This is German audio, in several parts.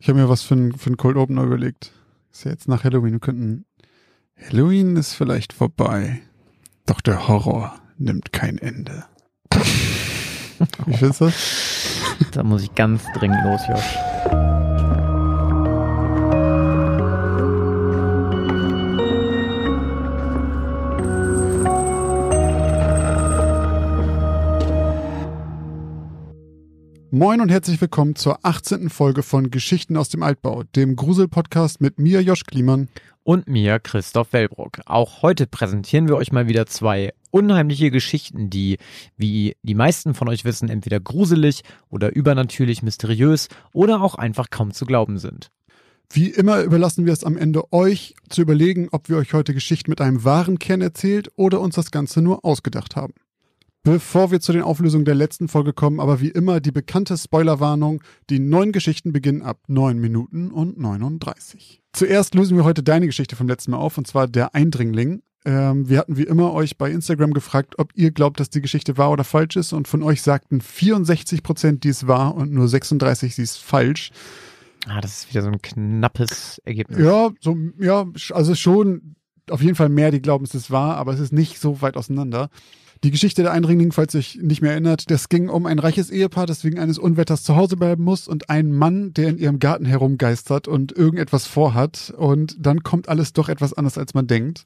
Ich habe mir was für einen für Cold Opener überlegt. Ist ja jetzt nach Halloween. Wir könnten. Halloween ist vielleicht vorbei. Doch der Horror nimmt kein Ende. Wie findest du das? Da muss ich ganz dringend los, Josh. Moin und herzlich willkommen zur 18. Folge von Geschichten aus dem Altbau, dem Grusel-Podcast mit mir, Josh Kliemann. Und mir, Christoph Wellbrock. Auch heute präsentieren wir euch mal wieder zwei unheimliche Geschichten, die, wie die meisten von euch wissen, entweder gruselig oder übernatürlich mysteriös oder auch einfach kaum zu glauben sind. Wie immer überlassen wir es am Ende euch zu überlegen, ob wir euch heute Geschichten mit einem wahren Kern erzählt oder uns das Ganze nur ausgedacht haben. Bevor wir zu den Auflösungen der letzten Folge kommen, aber wie immer die bekannte Spoilerwarnung. Die neuen Geschichten beginnen ab 9 Minuten und 39. Zuerst lösen wir heute deine Geschichte vom letzten Mal auf, und zwar der Eindringling. Ähm, wir hatten wie immer euch bei Instagram gefragt, ob ihr glaubt, dass die Geschichte wahr oder falsch ist. Und von euch sagten 64 Prozent, die ist wahr und nur 36, sie ist falsch. Ah, das ist wieder so ein knappes Ergebnis. Ja, so, ja, also schon auf jeden Fall mehr, die glauben, es ist wahr, aber es ist nicht so weit auseinander. Die Geschichte der Eindringling, falls ihr euch nicht mehr erinnert, das ging um ein reiches Ehepaar, das wegen eines Unwetters zu Hause bleiben muss und einen Mann, der in ihrem Garten herumgeistert und irgendetwas vorhat und dann kommt alles doch etwas anders, als man denkt.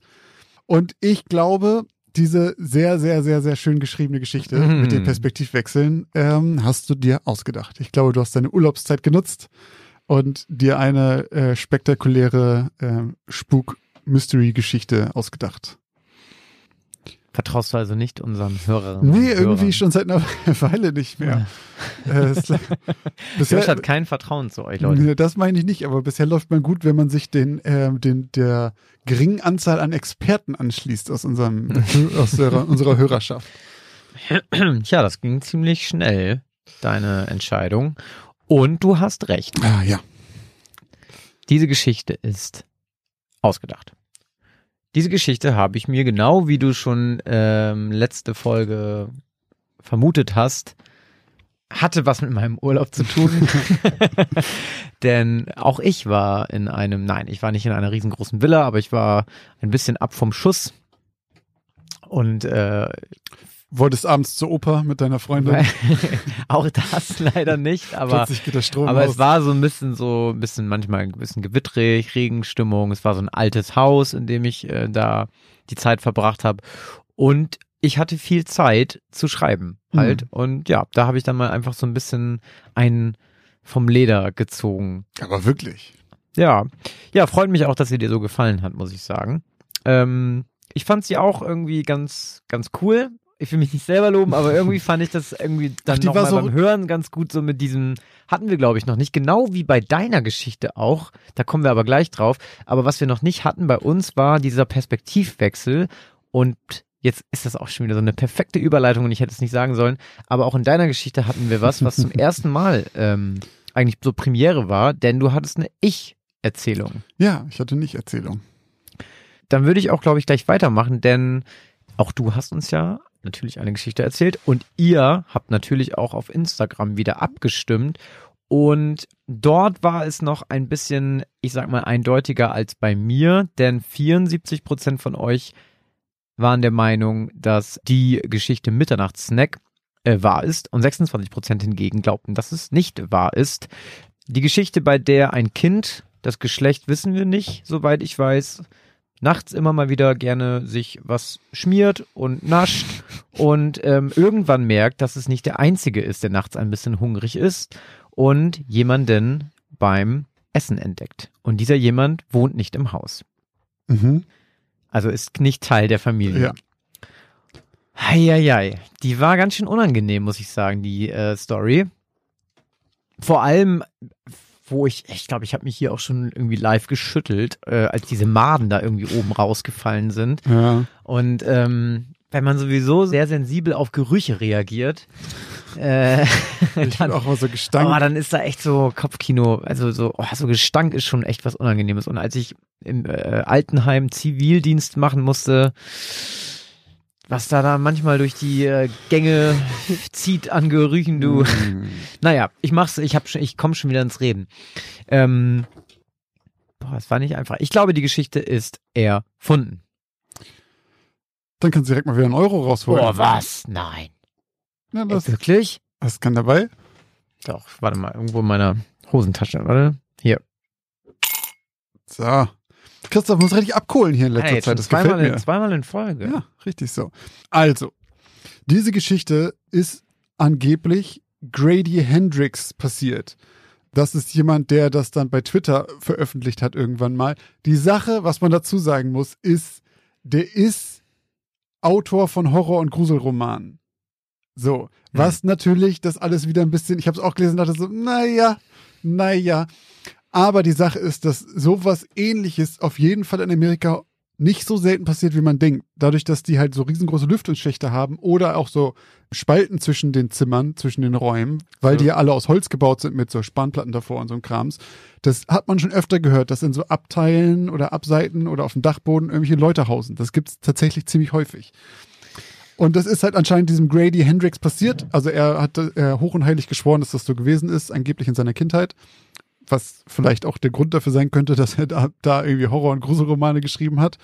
Und ich glaube, diese sehr, sehr, sehr, sehr schön geschriebene Geschichte Mhm. mit den Perspektivwechseln ähm, hast du dir ausgedacht. Ich glaube, du hast deine Urlaubszeit genutzt und dir eine äh, spektakuläre äh, Spuk-Mystery-Geschichte ausgedacht. Vertraust du also nicht unseren Hörerinnen? Nee, und irgendwie Hörern? schon seit einer Weile nicht mehr. Äh, es- Josh bisher, hat kein Vertrauen zu euch, Leute. Nee, das meine ich nicht, aber bisher läuft man gut, wenn man sich den, ähm, den der geringen Anzahl an Experten anschließt aus unserem aus der, unserer Hörerschaft. Tja, das ging ziemlich schnell, deine Entscheidung. Und du hast recht. Ah ja. Diese Geschichte ist ausgedacht. Diese Geschichte habe ich mir genau wie du schon ähm, letzte Folge vermutet hast, hatte was mit meinem Urlaub zu tun. Denn auch ich war in einem, nein, ich war nicht in einer riesengroßen Villa, aber ich war ein bisschen ab vom Schuss. Und äh, Wolltest abends zur Oper mit deiner Freundin. auch das leider nicht, aber Plötzlich geht der Strom aber aus. es war so ein bisschen so, ein bisschen manchmal ein bisschen gewittrig, Regenstimmung. Es war so ein altes Haus, in dem ich äh, da die Zeit verbracht habe. Und ich hatte viel Zeit zu schreiben halt. Und ja, da habe ich dann mal einfach so ein bisschen einen vom Leder gezogen. aber wirklich. Ja, ja, freut mich auch, dass sie dir so gefallen hat, muss ich sagen. Ähm, ich fand sie auch irgendwie ganz, ganz cool. Ich will mich nicht selber loben, aber irgendwie fand ich das irgendwie dann nochmal so- beim Hören ganz gut so mit diesem, hatten wir glaube ich noch nicht, genau wie bei deiner Geschichte auch, da kommen wir aber gleich drauf, aber was wir noch nicht hatten bei uns war dieser Perspektivwechsel. Und jetzt ist das auch schon wieder so eine perfekte Überleitung und ich hätte es nicht sagen sollen, aber auch in deiner Geschichte hatten wir was, was zum ersten Mal ähm, eigentlich so Premiere war, denn du hattest eine Ich-Erzählung. Ja, ich hatte nicht Erzählung. Dann würde ich auch, glaube ich, gleich weitermachen, denn auch du hast uns ja natürlich eine Geschichte erzählt und ihr habt natürlich auch auf Instagram wieder abgestimmt und dort war es noch ein bisschen, ich sag mal, eindeutiger als bei mir, denn 74 Prozent von euch waren der Meinung, dass die Geschichte Mitternachtssnack äh, wahr ist und 26 Prozent hingegen glaubten, dass es nicht wahr ist. Die Geschichte, bei der ein Kind, das Geschlecht wissen wir nicht, soweit ich weiß, nachts immer mal wieder gerne sich was schmiert und nascht und ähm, irgendwann merkt, dass es nicht der Einzige ist, der nachts ein bisschen hungrig ist und jemanden beim Essen entdeckt. Und dieser jemand wohnt nicht im Haus. Mhm. Also ist nicht Teil der Familie. Ja. Heieiei. Die war ganz schön unangenehm, muss ich sagen, die äh, Story. Vor allem, wo ich, ich glaube, ich habe mich hier auch schon irgendwie live geschüttelt, äh, als diese Maden da irgendwie oben rausgefallen sind. Ja. Und ähm, wenn man sowieso sehr sensibel auf Gerüche reagiert, äh, bin auch mal so Oh, gestankt. dann ist da echt so Kopfkino, also so, oh, so Gestank ist schon echt was Unangenehmes. Und als ich im äh, Altenheim Zivildienst machen musste, was da da manchmal durch die äh, Gänge zieht an Gerüchen, du. Mm. Naja, ich mach's, ich hab schon, ich komme schon wieder ins Reden. Ähm, boah, es war nicht einfach. Ich glaube, die Geschichte ist erfunden. Dann kannst du direkt mal wieder einen Euro rausholen. Boah, was? Nein. Ja, das, Wirklich? das kann dabei. Doch, warte mal, irgendwo in meiner Hosentasche, warte. Hier. So. Christoph muss richtig abkohlen hier in letzter Zeit. Das gefällt zweimal, mir. in, zweimal in Folge. Ja, richtig so. Also, diese Geschichte ist angeblich Grady Hendrix passiert. Das ist jemand, der das dann bei Twitter veröffentlicht hat irgendwann mal. Die Sache, was man dazu sagen muss, ist, der ist Autor von Horror- und Gruselromanen. So, was natürlich das alles wieder ein bisschen, ich habe es auch gelesen dachte so, naja, naja. Aber die Sache ist, dass sowas ähnliches auf jeden Fall in Amerika nicht so selten passiert, wie man denkt. Dadurch, dass die halt so riesengroße Lüftungsschächte haben oder auch so Spalten zwischen den Zimmern, zwischen den Räumen, weil Ja. die ja alle aus Holz gebaut sind mit so Spanplatten davor und so einem Krams. Das hat man schon öfter gehört, dass in so Abteilen oder Abseiten oder auf dem Dachboden irgendwelche Leute hausen. Das gibt's tatsächlich ziemlich häufig. Und das ist halt anscheinend diesem Grady Hendrix passiert. Also er hat äh, hoch und heilig geschworen, dass das so gewesen ist, angeblich in seiner Kindheit. Was vielleicht auch der Grund dafür sein könnte, dass er da, da irgendwie Horror- und Gruselromane geschrieben hat.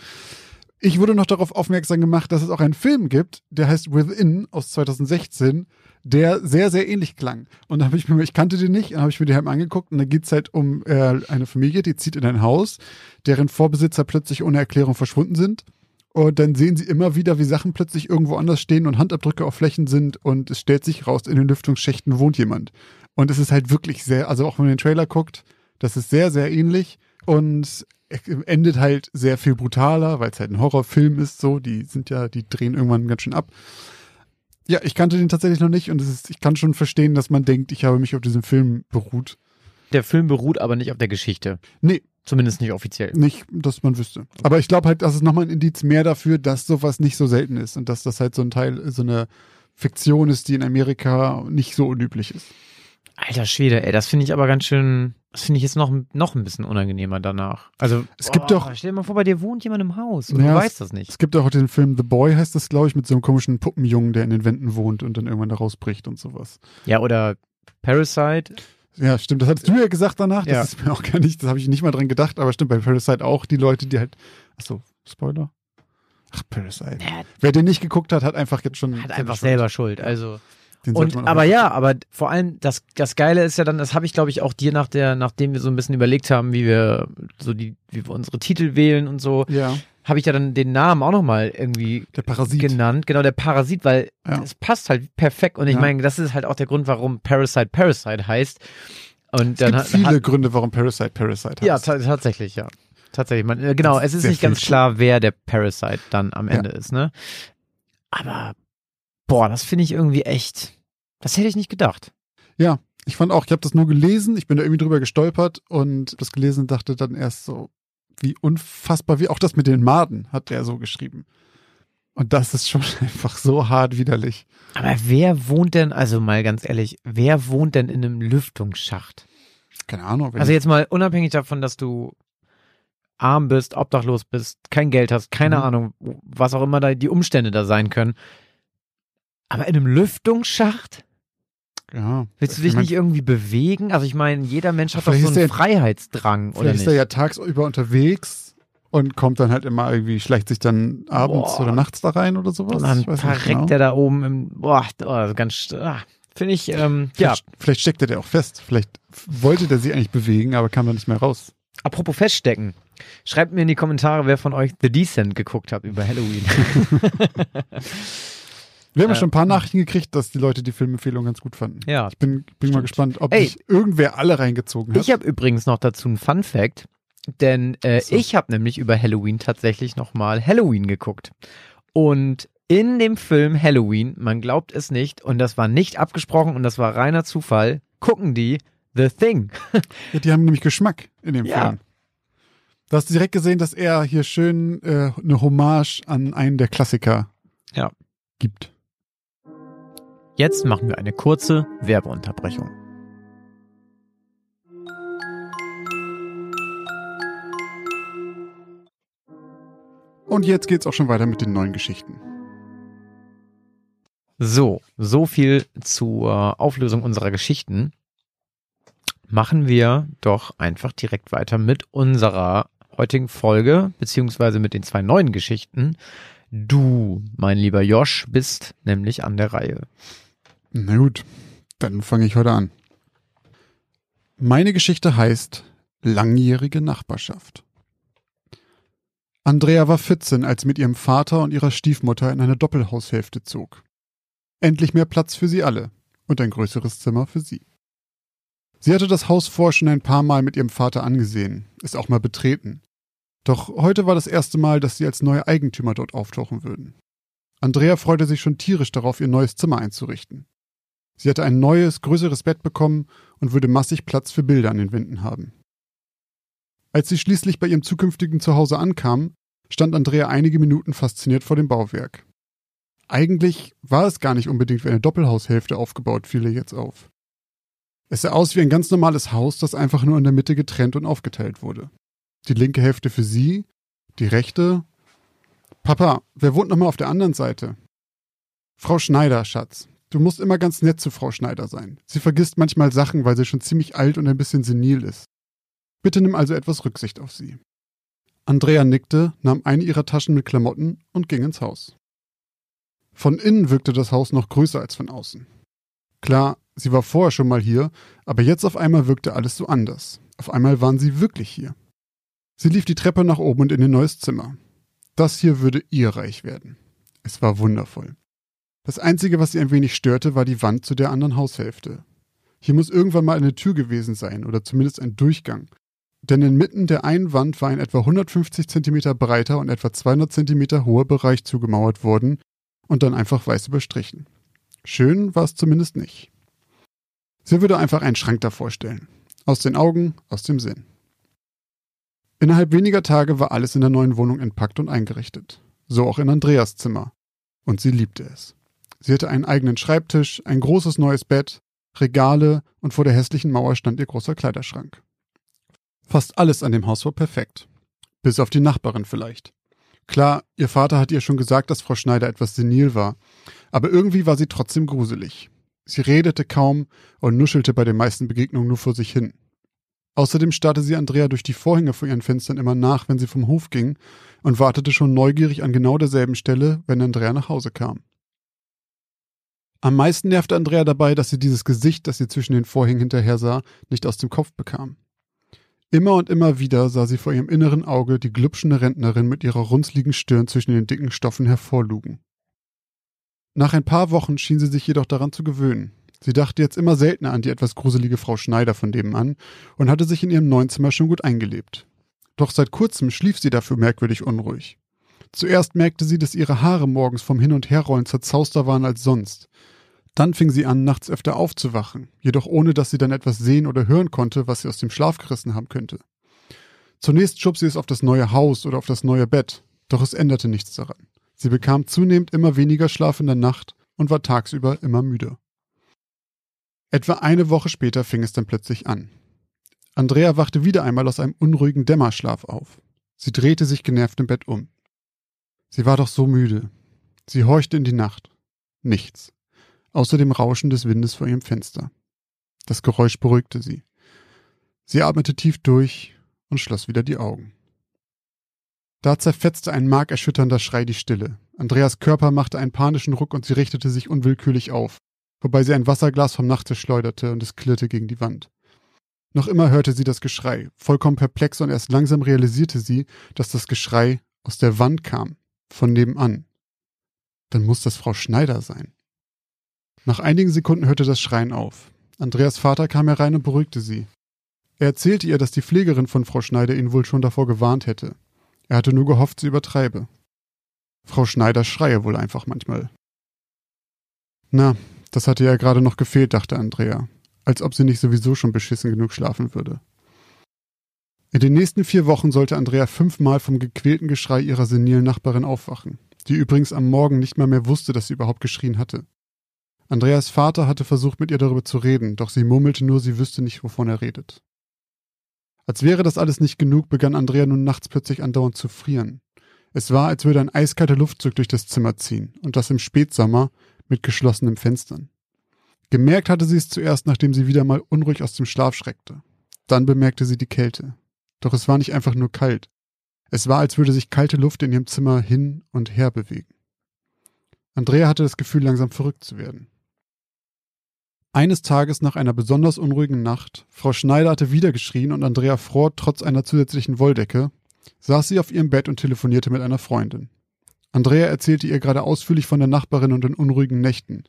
Ich wurde noch darauf aufmerksam gemacht, dass es auch einen Film gibt, der heißt Within aus 2016, der sehr, sehr ähnlich klang. Und dann habe ich mir, ich kannte den nicht, dann habe ich mir den halt angeguckt und da geht's halt um äh, eine Familie, die zieht in ein Haus, deren Vorbesitzer plötzlich ohne Erklärung verschwunden sind. Und dann sehen sie immer wieder, wie Sachen plötzlich irgendwo anders stehen und Handabdrücke auf Flächen sind und es stellt sich raus, in den Lüftungsschächten wohnt jemand. Und es ist halt wirklich sehr, also auch wenn man den Trailer guckt, das ist sehr, sehr ähnlich und endet halt sehr viel brutaler, weil es halt ein Horrorfilm ist, so, die sind ja, die drehen irgendwann ganz schön ab. Ja, ich kannte den tatsächlich noch nicht und es ist, ich kann schon verstehen, dass man denkt, ich habe mich auf diesen Film beruht. Der Film beruht aber nicht auf der Geschichte. Nee, Zumindest nicht offiziell. nicht, dass man wüsste. Aber ich glaube halt, das ist nochmal ein Indiz mehr dafür, dass sowas nicht so selten ist und dass das halt so ein Teil, so eine Fiktion ist, die in Amerika nicht so unüblich ist. Alter Schwede, ey, das finde ich aber ganz schön, das finde ich jetzt noch, noch ein bisschen unangenehmer danach. Also, Es gibt doch- Stell dir mal vor, bei dir wohnt jemand im Haus und Ja, du weißt das nicht. Es gibt auch den Film The Boy, heißt das, glaube ich, mit so einem komischen Puppenjungen, der in den Wänden wohnt und dann irgendwann da rausbricht und sowas. Ja, oder Parasite. Ja, stimmt. Das hattest du ja gesagt danach. Das Ja. ist mir auch gar nicht, das habe ich nicht mal dran gedacht, aber stimmt, bei Parasite auch die Leute, die halt. Achso, Spoiler? Ach, Parasite. Ja, Wer den nicht geguckt hat, hat einfach jetzt schon. hat einfach Schuld. selber Schuld. Also. Den Und, man aber ja, aber vor allem das, das Geile ist ja dann, das habe ich glaube ich auch dir nach der, nachdem wir so ein bisschen überlegt haben, wie wir so die, wie wir unsere Titel wählen und so, Ja, habe ich ja dann den Namen auch nochmal irgendwie der Parasit. genannt, genau der Parasit, weil Ja. es passt halt perfekt und ich Ja. meine, das ist halt auch der Grund, warum Parasite Parasite heißt. Und Es dann gibt hat, viele hat, Gründe, warum Parasite Parasite heißt. ja ta tatsächlich ja, tatsächlich. Man, äh, genau, es ist nicht ganz klar, wer der Parasite dann am Ja. Ende ist, ne? Aber boah, das finde ich irgendwie echt. Das hätte ich nicht gedacht. Ich fand auch, ich habe das nur gelesen, ich bin da irgendwie drüber gestolpert und das gelesen und dachte dann erst so, wie unfassbar, wie auch das mit den Maden hat er so geschrieben. Und das ist schon einfach so hart widerlich. Aber wer wohnt denn, also mal ganz ehrlich, wer wohnt denn in einem Lüftungsschacht? Keine Ahnung. Also jetzt mal unabhängig davon, dass du arm bist, obdachlos bist, kein Geld hast, keine Mhm. Ahnung, was auch immer da die Umstände da sein können. Aber in einem Lüftungsschacht? ja, Willst du ich dich mein, nicht irgendwie bewegen? Also ich meine, jeder Mensch hat doch Vielleicht so einen der- Freiheitsdrang, oder Vielleicht nicht? ist er ja tagsüber unterwegs und kommt dann halt immer irgendwie, schleicht sich dann abends Boah. oder nachts da rein oder sowas. Und dann verreckt genau. er da oben im, boah, oh, ganz, ah, finde ich, ähm, ja. Vielleicht, vielleicht steckt er der auch fest. Vielleicht wollte der sich eigentlich bewegen, aber kam dann nicht mehr raus. Apropos feststecken. Schreibt mir in die Kommentare, wer von euch The Descent geguckt hat über Halloween. Wir haben ja Äh, schon ein paar Nachrichten gekriegt, dass die Leute die Filmempfehlung ganz gut fanden. ja, Ich bin, bin mal gespannt, ob Ey. sich irgendwer alle reingezogen hat. Ich habe übrigens noch dazu einen Fun Fact, denn äh, So. ich habe nämlich über Halloween tatsächlich nochmal Halloween geguckt. Und in dem Film Halloween, man glaubt es nicht, und das war nicht abgesprochen und das war reiner Zufall, gucken die The Thing. ja, die haben nämlich Geschmack in dem Ja. Film. Du hast direkt gesehen, dass er hier schön äh, eine Hommage an einen der Klassiker Ja. gibt. Jetzt machen wir eine kurze Werbeunterbrechung. Und jetzt geht's auch schon weiter mit den neuen Geschichten. So, so viel zur Auflösung unserer Geschichten. Machen wir doch einfach direkt weiter mit unserer heutigen Folge, beziehungsweise mit den zwei neuen Geschichten. Du, mein lieber Josh, bist nämlich an der Reihe. Na gut, dann fange ich heute an. Meine Geschichte heißt Langjährige Nachbarschaft. Andrea war 14, als sie mit ihrem Vater und ihrer Stiefmutter in eine Doppelhaushälfte zog. Endlich mehr Platz für sie alle und ein größeres Zimmer für sie. Sie hatte das Haus vor schon ein paar Mal mit ihrem Vater angesehen, es auch mal betreten. Doch heute war das erste Mal, dass sie als neue Eigentümer dort auftauchen würden. Andrea freute sich schon tierisch darauf, ihr neues Zimmer einzurichten. Sie hatte ein neues, größeres Bett bekommen und würde massig Platz für Bilder an den Wänden haben. Als sie schließlich bei ihrem zukünftigen Zuhause ankam, stand Andrea einige Minuten fasziniert vor dem Bauwerk. Eigentlich war es gar nicht unbedingt wie eine Doppelhaushälfte aufgebaut, fiel ihr jetzt auf. Es sah aus wie ein ganz normales Haus, das einfach nur in der Mitte getrennt und aufgeteilt wurde. Die linke Hälfte für sie, die rechte. Papa, wer wohnt nochmal auf der anderen Seite? Frau Schneider, Schatz. Du musst immer ganz nett zu Frau Schneider sein. Sie vergisst manchmal Sachen, weil sie schon ziemlich alt und ein bisschen senil ist. Bitte nimm also etwas Rücksicht auf sie. Andrea nickte, nahm eine ihrer Taschen mit Klamotten und ging ins Haus. Von innen wirkte das Haus noch größer als von außen. Klar, sie war vorher schon mal hier, aber jetzt auf einmal wirkte alles so anders. Auf einmal waren sie wirklich hier. Sie lief die Treppe nach oben und in ihr neues Zimmer. Das hier würde ihr Reich werden. Es war wundervoll. Das Einzige, was sie ein wenig störte, war die Wand zu der anderen Haushälfte. Hier muss irgendwann mal eine Tür gewesen sein oder zumindest ein Durchgang. Denn inmitten der einen Wand war ein etwa 150 Zentimeter breiter und etwa 200 Zentimeter hoher Bereich zugemauert worden und dann einfach weiß überstrichen. Schön war es zumindest nicht. Sie würde einfach einen Schrank davor stellen. Aus den Augen, aus dem Sinn. Innerhalb weniger Tage war alles in der neuen Wohnung entpackt und eingerichtet. So auch in Andreas Zimmer. Und sie liebte es. Sie hatte einen eigenen Schreibtisch, ein großes neues Bett, Regale und vor der hässlichen Mauer stand ihr großer Kleiderschrank. Fast alles an dem Haus war perfekt. Bis auf die Nachbarin vielleicht. Klar, ihr Vater hat ihr schon gesagt, dass Frau Schneider etwas senil war, aber irgendwie war sie trotzdem gruselig. Sie redete kaum und nuschelte bei den meisten Begegnungen nur vor sich hin. Außerdem starrte sie Andrea durch die Vorhänge vor ihren Fenstern immer nach, wenn sie vom Hof ging, und wartete schon neugierig an genau derselben Stelle, wenn Andrea nach Hause kam. Am meisten nervte Andrea dabei, dass sie dieses Gesicht, das sie zwischen den Vorhängen hinterher sah, nicht aus dem Kopf bekam. Immer und immer wieder sah sie vor ihrem inneren Auge die glubschende Rentnerin mit ihrer runzligen Stirn zwischen den dicken Stoffen hervorlugen. Nach ein paar Wochen schien sie sich jedoch daran zu gewöhnen. Sie dachte jetzt immer seltener an die etwas gruselige Frau Schneider von dem an und hatte sich in ihrem neuen Zimmer schon gut eingelebt. Doch seit kurzem schlief sie dafür merkwürdig unruhig. Zuerst merkte sie, dass ihre Haare morgens vom Hin- und Herrollen zerzauster waren als sonst. Dann fing sie an, nachts öfter aufzuwachen, jedoch ohne dass sie dann etwas sehen oder hören konnte, was sie aus dem Schlaf gerissen haben könnte. Zunächst schob sie es auf das neue Haus oder auf das neue Bett, doch es änderte nichts daran. Sie bekam zunehmend immer weniger Schlaf in der Nacht und war tagsüber immer müde. Etwa eine Woche später fing es dann plötzlich an. Andrea wachte wieder einmal aus einem unruhigen Dämmerschlaf auf. Sie drehte sich genervt im Bett um. Sie war doch so müde. Sie horchte in die Nacht. Nichts. Außer dem Rauschen des Windes vor ihrem Fenster. Das Geräusch beruhigte sie. Sie atmete tief durch und schloss wieder die Augen. Da zerfetzte ein markerschütternder Schrei die Stille. Andreas Körper machte einen panischen Ruck und sie richtete sich unwillkürlich auf wobei sie ein Wasserglas vom Nachttisch schleuderte und es klirrte gegen die Wand. Noch immer hörte sie das Geschrei, vollkommen perplex und erst langsam realisierte sie, dass das Geschrei aus der Wand kam, von nebenan. Dann muss das Frau Schneider sein. Nach einigen Sekunden hörte das Schreien auf. Andreas Vater kam herein und beruhigte sie. Er erzählte ihr, dass die Pflegerin von Frau Schneider ihn wohl schon davor gewarnt hätte. Er hatte nur gehofft, sie übertreibe. Frau Schneider schreie wohl einfach manchmal. Na, das hatte ja gerade noch gefehlt, dachte Andrea, als ob sie nicht sowieso schon beschissen genug schlafen würde. In den nächsten vier Wochen sollte Andrea fünfmal vom gequälten Geschrei ihrer senilen Nachbarin aufwachen, die übrigens am Morgen nicht mal mehr wusste, dass sie überhaupt geschrien hatte. Andreas Vater hatte versucht, mit ihr darüber zu reden, doch sie murmelte nur, sie wüsste nicht, wovon er redet. Als wäre das alles nicht genug, begann Andrea nun nachts plötzlich andauernd zu frieren. Es war, als würde ein eiskalter Luftzug durch das Zimmer ziehen, und das im Spätsommer, mit geschlossenen Fenstern. Gemerkt hatte sie es zuerst, nachdem sie wieder mal unruhig aus dem Schlaf schreckte. Dann bemerkte sie die Kälte. Doch es war nicht einfach nur kalt. Es war, als würde sich kalte Luft in ihrem Zimmer hin und her bewegen. Andrea hatte das Gefühl, langsam verrückt zu werden. Eines Tages nach einer besonders unruhigen Nacht, Frau Schneider hatte wieder geschrien und Andrea fror trotz einer zusätzlichen Wolldecke, saß sie auf ihrem Bett und telefonierte mit einer Freundin. Andrea erzählte ihr gerade ausführlich von der Nachbarin und den unruhigen Nächten,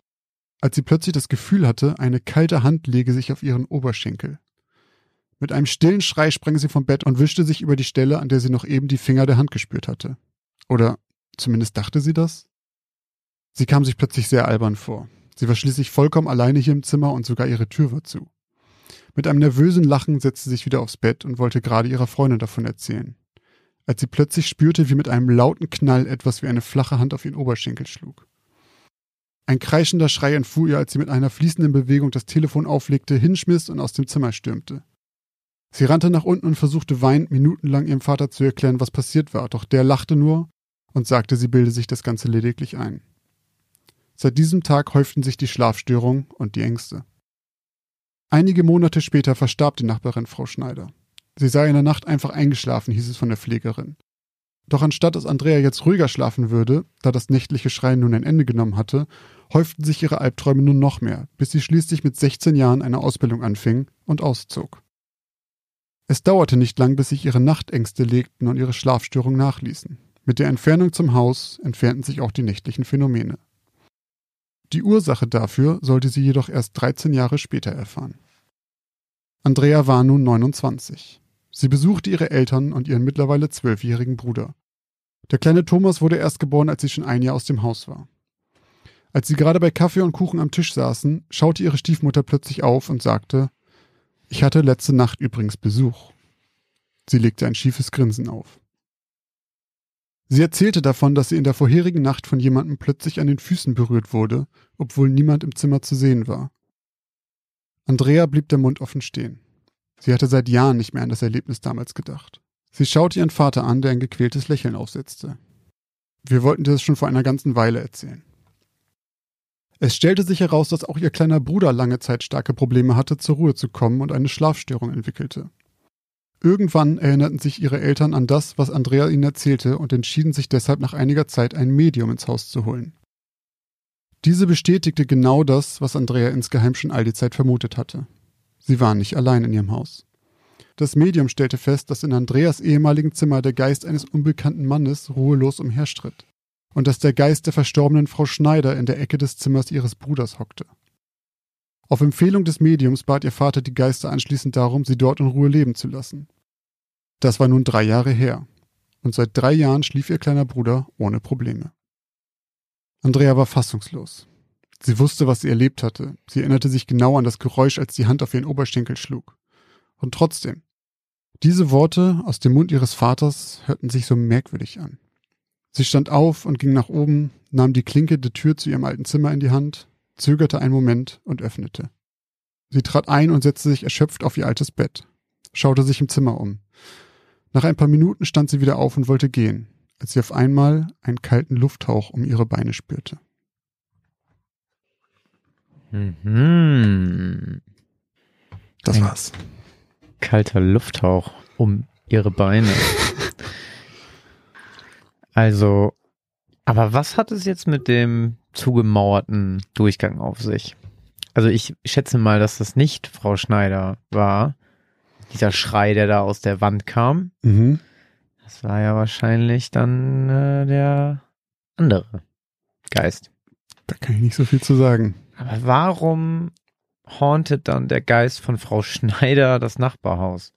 als sie plötzlich das Gefühl hatte, eine kalte Hand lege sich auf ihren Oberschenkel. Mit einem stillen Schrei sprang sie vom Bett und wischte sich über die Stelle, an der sie noch eben die Finger der Hand gespürt hatte. Oder zumindest dachte sie das? Sie kam sich plötzlich sehr albern vor. Sie war schließlich vollkommen alleine hier im Zimmer und sogar ihre Tür war zu. Mit einem nervösen Lachen setzte sie sich wieder aufs Bett und wollte gerade ihrer Freundin davon erzählen. Als sie plötzlich spürte, wie mit einem lauten Knall etwas wie eine flache Hand auf ihren Oberschenkel schlug. Ein kreischender Schrei entfuhr ihr, als sie mit einer fließenden Bewegung das Telefon auflegte, hinschmiss und aus dem Zimmer stürmte. Sie rannte nach unten und versuchte weinend minutenlang ihrem Vater zu erklären, was passiert war, doch der lachte nur und sagte, sie bilde sich das Ganze lediglich ein. Seit diesem Tag häuften sich die Schlafstörungen und die Ängste. Einige Monate später verstarb die Nachbarin Frau Schneider. Sie sei in der Nacht einfach eingeschlafen, hieß es von der Pflegerin. Doch anstatt dass Andrea jetzt ruhiger schlafen würde, da das nächtliche Schreien nun ein Ende genommen hatte, häuften sich ihre Albträume nun noch mehr, bis sie schließlich mit 16 Jahren eine Ausbildung anfing und auszog. Es dauerte nicht lang, bis sich ihre Nachtängste legten und ihre Schlafstörungen nachließen. Mit der Entfernung zum Haus entfernten sich auch die nächtlichen Phänomene. Die Ursache dafür sollte sie jedoch erst 13 Jahre später erfahren. Andrea war nun 29. Sie besuchte ihre Eltern und ihren mittlerweile zwölfjährigen Bruder. Der kleine Thomas wurde erst geboren, als sie schon ein Jahr aus dem Haus war. Als sie gerade bei Kaffee und Kuchen am Tisch saßen, schaute ihre Stiefmutter plötzlich auf und sagte, ich hatte letzte Nacht übrigens Besuch. Sie legte ein schiefes Grinsen auf. Sie erzählte davon, dass sie in der vorherigen Nacht von jemandem plötzlich an den Füßen berührt wurde, obwohl niemand im Zimmer zu sehen war. Andrea blieb der Mund offen stehen. Sie hatte seit Jahren nicht mehr an das Erlebnis damals gedacht. Sie schaute ihren Vater an, der ein gequältes Lächeln aufsetzte. Wir wollten dir das schon vor einer ganzen Weile erzählen. Es stellte sich heraus, dass auch ihr kleiner Bruder lange Zeit starke Probleme hatte, zur Ruhe zu kommen und eine Schlafstörung entwickelte. Irgendwann erinnerten sich ihre Eltern an das, was Andrea ihnen erzählte und entschieden sich deshalb nach einiger Zeit ein Medium ins Haus zu holen. Diese bestätigte genau das, was Andrea insgeheim schon all die Zeit vermutet hatte. Sie waren nicht allein in ihrem Haus. Das Medium stellte fest, dass in Andreas ehemaligen Zimmer der Geist eines unbekannten Mannes ruhelos umherstritt und dass der Geist der verstorbenen Frau Schneider in der Ecke des Zimmers ihres Bruders hockte. Auf Empfehlung des Mediums bat ihr Vater die Geister anschließend darum, sie dort in Ruhe leben zu lassen. Das war nun drei Jahre her, und seit drei Jahren schlief ihr kleiner Bruder ohne Probleme. Andrea war fassungslos. Sie wusste, was sie erlebt hatte. Sie erinnerte sich genau an das Geräusch, als die Hand auf ihren Oberschenkel schlug. Und trotzdem, diese Worte aus dem Mund ihres Vaters hörten sich so merkwürdig an. Sie stand auf und ging nach oben, nahm die Klinke der Tür zu ihrem alten Zimmer in die Hand, zögerte einen Moment und öffnete. Sie trat ein und setzte sich erschöpft auf ihr altes Bett, schaute sich im Zimmer um. Nach ein paar Minuten stand sie wieder auf und wollte gehen, als sie auf einmal einen kalten Lufthauch um ihre Beine spürte. Mhm. Das Ein war's. Kalter Lufthauch um ihre Beine. Also, aber was hat es jetzt mit dem zugemauerten Durchgang auf sich? Also ich schätze mal, dass das nicht Frau Schneider war. Dieser Schrei, der da aus der Wand kam. Mhm. Das war ja wahrscheinlich dann äh, der andere Geist. Da kann ich nicht so viel zu sagen. Aber warum hauntet dann der Geist von Frau Schneider das Nachbarhaus?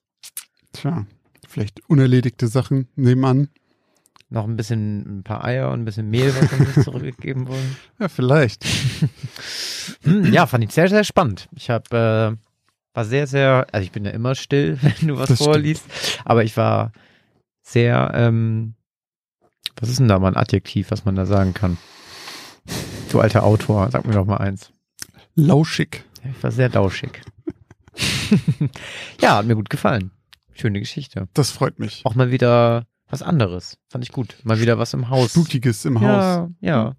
Tja, vielleicht unerledigte Sachen nebenan. Noch ein bisschen, ein paar Eier und ein bisschen Mehl, was wir nicht zurückgegeben wurden. Ja, vielleicht. Hm, ja, fand ich sehr, sehr spannend. Ich habe, äh, war sehr, sehr, also ich bin ja immer still, wenn du was Das stimmt. vorliest, aber ich war sehr, ähm, was ist denn da mal ein Adjektiv, was man da sagen kann? Du alter Autor, sag mir doch mal eins. Lauschig. Ich war sehr lauschig. ja, hat mir gut gefallen. Schöne Geschichte. Das freut mich. Auch mal wieder was anderes. Fand ich gut. Mal wieder was im Haus. Spookiges im Haus. Ja, ja.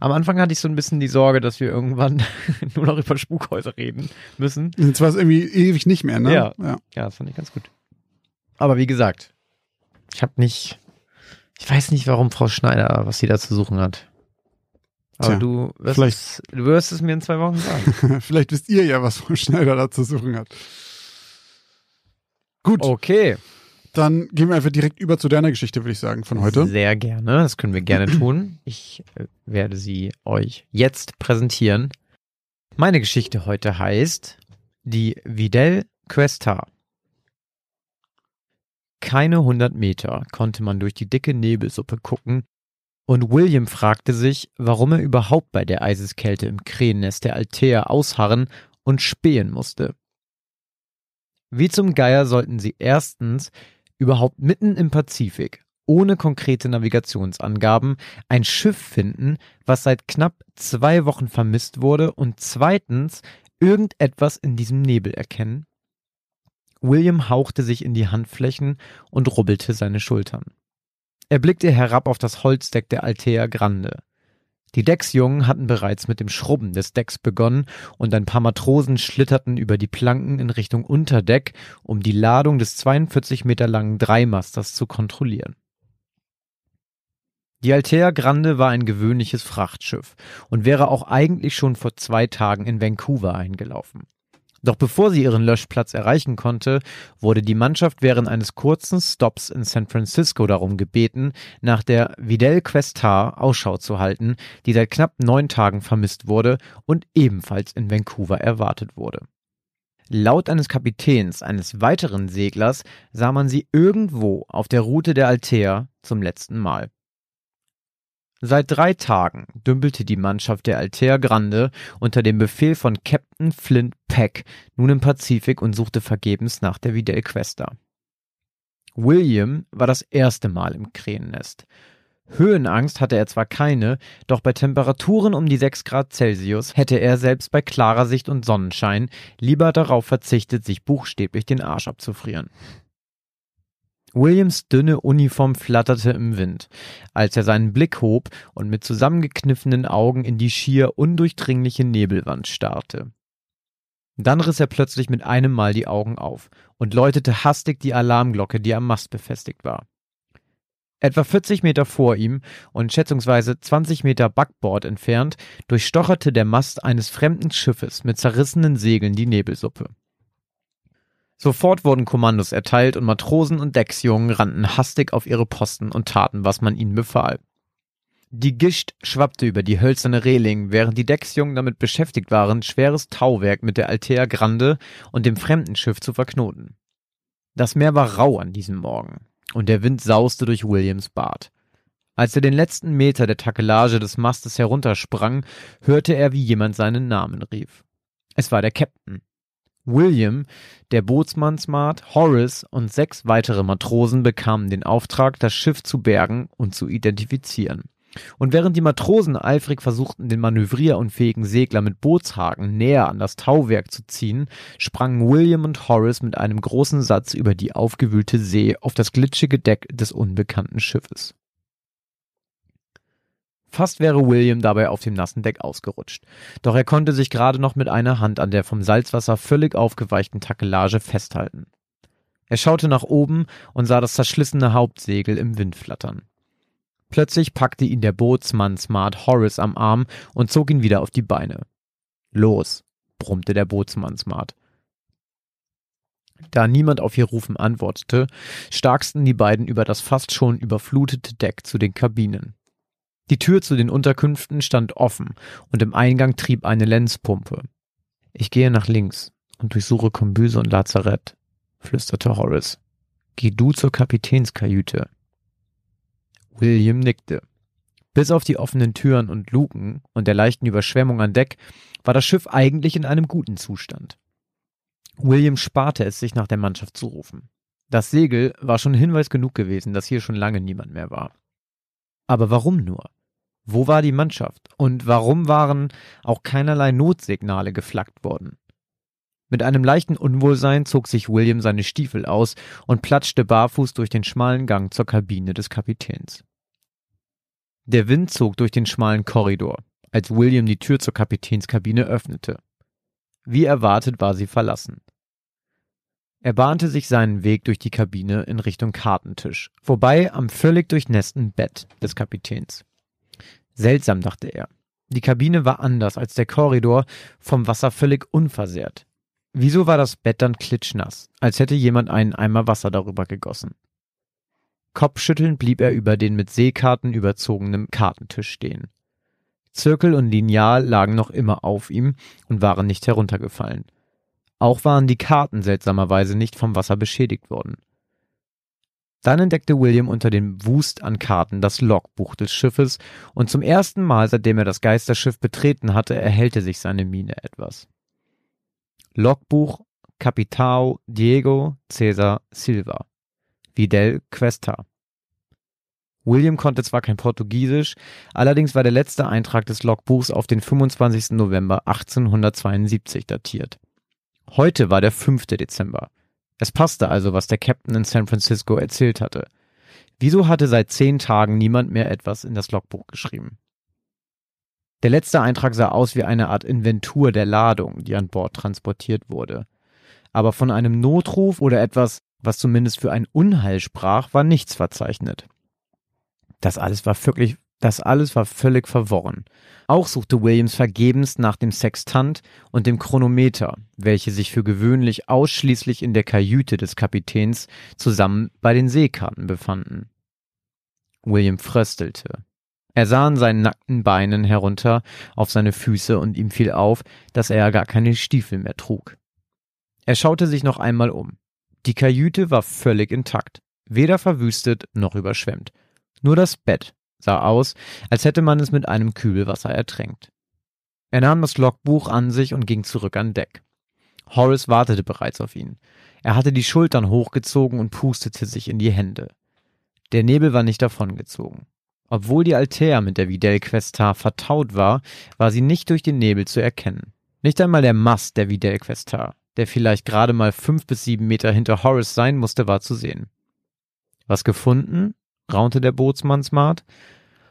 Am Anfang hatte ich so ein bisschen die Sorge, dass wir irgendwann nur noch über Spukhäuser reden müssen. Jetzt war es irgendwie ewig nicht mehr, ne? Ja. Ja, das fand ich ganz gut. Aber wie gesagt, ich habe nicht, ich weiß nicht, warum Frau Schneider, was sie da zu suchen hat. Aber Tja, du, wirst vielleicht- es, du wirst es mir in zwei Wochen sagen. Vielleicht wisst ihr ja, was Frau Schneider da zu suchen hat. Gut, Okay. Dann gehen wir einfach direkt über zu deiner Geschichte, würde ich sagen, von heute. Sehr gerne. Das können wir gerne tun. Ich äh, werde sie euch jetzt präsentieren. Meine Geschichte heute heißt die Videl Questar. Keine 100 Meter konnte man durch die dicke Nebelsuppe gucken und William fragte sich, warum er überhaupt bei der Eiseskälte im Krähennest der Altea ausharren und spähen musste. Wie zum Geier sollten sie erstens überhaupt mitten im Pazifik, ohne konkrete Navigationsangaben, ein Schiff finden, was seit knapp zwei Wochen vermisst wurde und zweitens irgendetwas in diesem Nebel erkennen? William hauchte sich in die Handflächen und rubbelte seine Schultern. Er blickte herab auf das Holzdeck der Altea Grande. Die Decksjungen hatten bereits mit dem Schrubben des Decks begonnen und ein paar Matrosen schlitterten über die Planken in Richtung Unterdeck, um die Ladung des 42 Meter langen Dreimasters zu kontrollieren. Die Altea Grande war ein gewöhnliches Frachtschiff und wäre auch eigentlich schon vor zwei Tagen in Vancouver eingelaufen. Doch bevor sie ihren Löschplatz erreichen konnte, wurde die Mannschaft während eines kurzen Stops in San Francisco darum gebeten, nach der Videl Questar Ausschau zu halten, die seit knapp neun Tagen vermisst wurde und ebenfalls in Vancouver erwartet wurde. Laut eines Kapitäns eines weiteren Seglers sah man sie irgendwo auf der Route der Altea zum letzten Mal. Seit drei Tagen dümpelte die Mannschaft der Altea Grande unter dem Befehl von Captain Flint Peck nun im Pazifik und suchte vergebens nach der Videl Questa. William war das erste Mal im Krähennest. Höhenangst hatte er zwar keine, doch bei Temperaturen um die 6 Grad Celsius hätte er selbst bei klarer Sicht und Sonnenschein lieber darauf verzichtet, sich buchstäblich den Arsch abzufrieren. Williams dünne Uniform flatterte im Wind, als er seinen Blick hob und mit zusammengekniffenen Augen in die schier undurchdringliche Nebelwand starrte. Dann riss er plötzlich mit einem Mal die Augen auf und läutete hastig die Alarmglocke, die am Mast befestigt war. Etwa 40 Meter vor ihm und schätzungsweise 20 Meter Backbord entfernt durchstocherte der Mast eines fremden Schiffes mit zerrissenen Segeln die Nebelsuppe. Sofort wurden Kommandos erteilt und Matrosen und Decksjungen rannten hastig auf ihre Posten und taten, was man ihnen befahl. Die Gischt schwappte über die hölzerne Reling, während die Decksjungen damit beschäftigt waren, schweres Tauwerk mit der Altea Grande und dem fremden Schiff zu verknoten. Das Meer war rau an diesem Morgen, und der Wind sauste durch Williams Bart. Als er den letzten Meter der Takelage des Mastes heruntersprang, hörte er, wie jemand seinen Namen rief. Es war der Captain. William, der Bootsmann Smart, Horace und sechs weitere Matrosen bekamen den Auftrag, das Schiff zu bergen und zu identifizieren. Und während die Matrosen eifrig versuchten, den manövrierunfähigen Segler mit Bootshaken näher an das Tauwerk zu ziehen, sprangen William und Horace mit einem großen Satz über die aufgewühlte See auf das glitschige Deck des unbekannten Schiffes. Fast wäre William dabei auf dem nassen Deck ausgerutscht. Doch er konnte sich gerade noch mit einer Hand an der vom Salzwasser völlig aufgeweichten Takelage festhalten. Er schaute nach oben und sah das zerschlissene Hauptsegel im Wind flattern. Plötzlich packte ihn der Bootsmann Smart Horace am Arm und zog ihn wieder auf die Beine. Los, brummte der Bootsmann Smart. Da niemand auf ihr Rufen antwortete, starksten die beiden über das fast schon überflutete Deck zu den Kabinen. Die Tür zu den Unterkünften stand offen und im Eingang trieb eine Lenzpumpe. Ich gehe nach links und durchsuche Kombüse und Lazarett, flüsterte Horace. Geh du zur Kapitänskajüte. William nickte. Bis auf die offenen Türen und Luken und der leichten Überschwemmung an Deck war das Schiff eigentlich in einem guten Zustand. William sparte es sich nach der Mannschaft zu rufen. Das Segel war schon Hinweis genug gewesen, dass hier schon lange niemand mehr war. Aber warum nur? Wo war die Mannschaft? Und warum waren auch keinerlei Notsignale geflaggt worden? Mit einem leichten Unwohlsein zog sich William seine Stiefel aus und platschte barfuß durch den schmalen Gang zur Kabine des Kapitäns. Der Wind zog durch den schmalen Korridor, als William die Tür zur Kapitänskabine öffnete. Wie erwartet war sie verlassen. Er bahnte sich seinen Weg durch die Kabine in Richtung Kartentisch, vorbei am völlig durchnässten Bett des Kapitäns. Seltsam, dachte er. Die Kabine war anders als der Korridor, vom Wasser völlig unversehrt. Wieso war das Bett dann klitschnass, als hätte jemand einen Eimer Wasser darüber gegossen? Kopfschüttelnd blieb er über den mit Seekarten überzogenen Kartentisch stehen. Zirkel und Lineal lagen noch immer auf ihm und waren nicht heruntergefallen. Auch waren die Karten seltsamerweise nicht vom Wasser beschädigt worden. Dann entdeckte William unter dem Wust an Karten das Logbuch des Schiffes, und zum ersten Mal, seitdem er das Geisterschiff betreten hatte, erhellte sich seine Miene etwas. Logbuch Capitao Diego Cesar Silva Vidal Questa William konnte zwar kein Portugiesisch, allerdings war der letzte Eintrag des Logbuchs auf den 25. November 1872 datiert. Heute war der 5. Dezember. Es passte also, was der Captain in San Francisco erzählt hatte. Wieso hatte seit zehn Tagen niemand mehr etwas in das Logbuch geschrieben? Der letzte Eintrag sah aus wie eine Art Inventur der Ladung, die an Bord transportiert wurde. Aber von einem Notruf oder etwas, was zumindest für ein Unheil sprach, war nichts verzeichnet. Das alles war wirklich, das alles war völlig verworren. Auch suchte Williams vergebens nach dem Sextant und dem Chronometer, welche sich für gewöhnlich ausschließlich in der Kajüte des Kapitäns zusammen bei den Seekarten befanden. William fröstelte. Er sah an seinen nackten Beinen herunter auf seine Füße und ihm fiel auf, dass er gar keine Stiefel mehr trug. Er schaute sich noch einmal um. Die Kajüte war völlig intakt, weder verwüstet noch überschwemmt. Nur das Bett sah aus, als hätte man es mit einem Kübelwasser ertränkt. Er nahm das Logbuch an sich und ging zurück an Deck. Horace wartete bereits auf ihn. Er hatte die Schultern hochgezogen und pustete sich in die Hände. Der Nebel war nicht davongezogen. Obwohl die Altea mit der Videl Questar vertaut war, war sie nicht durch den Nebel zu erkennen. Nicht einmal der Mast der Videl Questar, der vielleicht gerade mal fünf bis sieben Meter hinter Horace sein musste, war zu sehen. Was gefunden? Raunte der Bootsmann smart.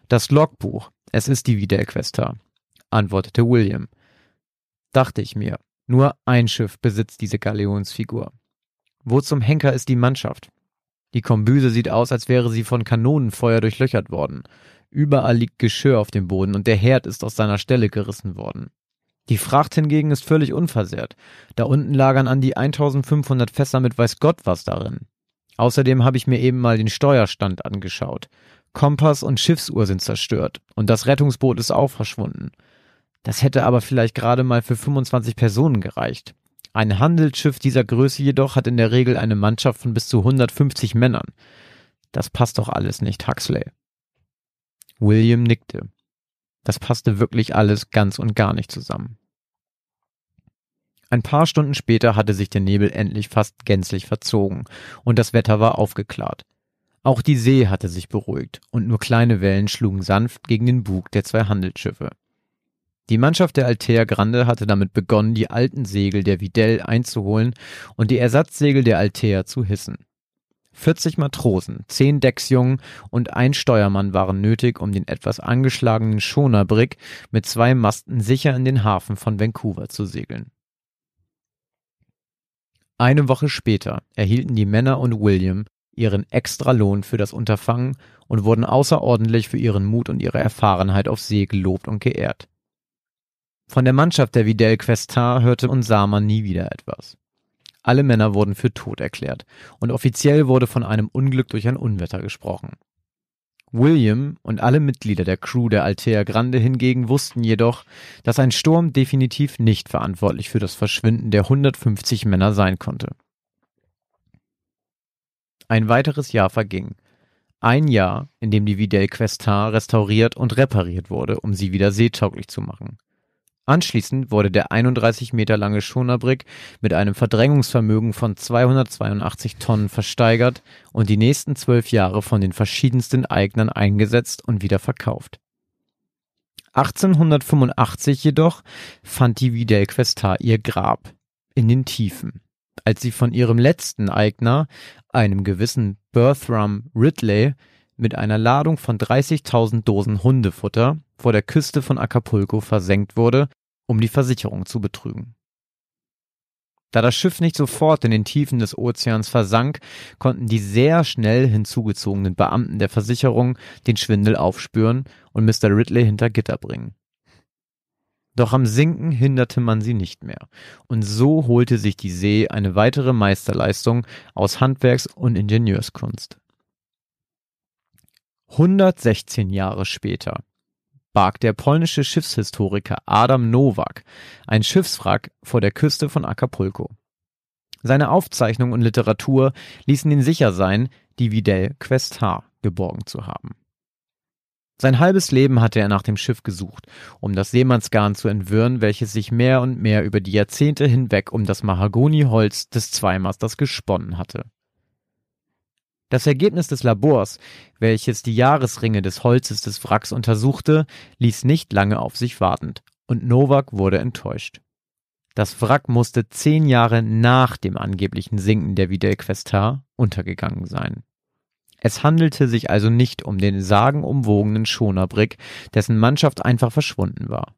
Das Logbuch. Es ist die Wiederquesta, antwortete William. Dachte ich mir. Nur ein Schiff besitzt diese Galeonsfigur. Wo zum Henker ist die Mannschaft? Die Kombüse sieht aus, als wäre sie von Kanonenfeuer durchlöchert worden. Überall liegt Geschirr auf dem Boden und der Herd ist aus seiner Stelle gerissen worden. Die Fracht hingegen ist völlig unversehrt. Da unten lagern an die 1500 Fässer mit weiß Gott was darin. Außerdem habe ich mir eben mal den Steuerstand angeschaut. Kompass und Schiffsuhr sind zerstört und das Rettungsboot ist auch verschwunden. Das hätte aber vielleicht gerade mal für 25 Personen gereicht. Ein Handelsschiff dieser Größe jedoch hat in der Regel eine Mannschaft von bis zu 150 Männern. Das passt doch alles nicht, Huxley. William nickte. Das passte wirklich alles ganz und gar nicht zusammen. Ein paar Stunden später hatte sich der Nebel endlich fast gänzlich verzogen und das Wetter war aufgeklärt. Auch die See hatte sich beruhigt und nur kleine Wellen schlugen sanft gegen den Bug der zwei Handelsschiffe. Die Mannschaft der Altea Grande hatte damit begonnen, die alten Segel der Videl einzuholen und die Ersatzsegel der Altea zu hissen. 40 Matrosen, 10 Decksjungen und ein Steuermann waren nötig, um den etwas angeschlagenen Schonerbrick mit zwei Masten sicher in den Hafen von Vancouver zu segeln. Eine Woche später erhielten die Männer und William ihren Extralohn für das Unterfangen und wurden außerordentlich für ihren Mut und ihre Erfahrenheit auf See gelobt und geehrt. Von der Mannschaft der Videl Questar hörte und sah man nie wieder etwas. Alle Männer wurden für tot erklärt und offiziell wurde von einem Unglück durch ein Unwetter gesprochen. William und alle Mitglieder der Crew der Altea Grande hingegen wussten jedoch, dass ein Sturm definitiv nicht verantwortlich für das Verschwinden der 150 Männer sein konnte. Ein weiteres Jahr verging. Ein Jahr, in dem die Videl Questar restauriert und repariert wurde, um sie wieder seetauglich zu machen. Anschließend wurde der 31 Meter lange Schonerbrick mit einem Verdrängungsvermögen von 282 Tonnen versteigert und die nächsten zwölf Jahre von den verschiedensten Eignern eingesetzt und wieder verkauft. 1885 jedoch fand die Videl Questar ihr Grab in den Tiefen, als sie von ihrem letzten Eigner, einem gewissen Bertram Ridley, mit einer Ladung von 30.000 Dosen Hundefutter vor der Küste von Acapulco versenkt wurde, um die Versicherung zu betrügen. Da das Schiff nicht sofort in den Tiefen des Ozeans versank, konnten die sehr schnell hinzugezogenen Beamten der Versicherung den Schwindel aufspüren und Mr. Ridley hinter Gitter bringen. Doch am Sinken hinderte man sie nicht mehr, und so holte sich die See eine weitere Meisterleistung aus Handwerks- und Ingenieurskunst. 116 Jahre später barg der polnische Schiffshistoriker Adam Nowak ein Schiffswrack vor der Küste von Acapulco. Seine Aufzeichnungen und Literatur ließen ihn sicher sein, die Videl Questar geborgen zu haben. Sein halbes Leben hatte er nach dem Schiff gesucht, um das Seemannsgarn zu entwirren, welches sich mehr und mehr über die Jahrzehnte hinweg um das Mahagoniholz des Zweimasters gesponnen hatte. Das Ergebnis des Labors, welches die Jahresringe des Holzes des Wracks untersuchte, ließ nicht lange auf sich wartend, und Novak wurde enttäuscht. Das Wrack musste zehn Jahre nach dem angeblichen Sinken der Videl Questar untergegangen sein. Es handelte sich also nicht um den sagenumwogenen Schonerbrick, dessen Mannschaft einfach verschwunden war.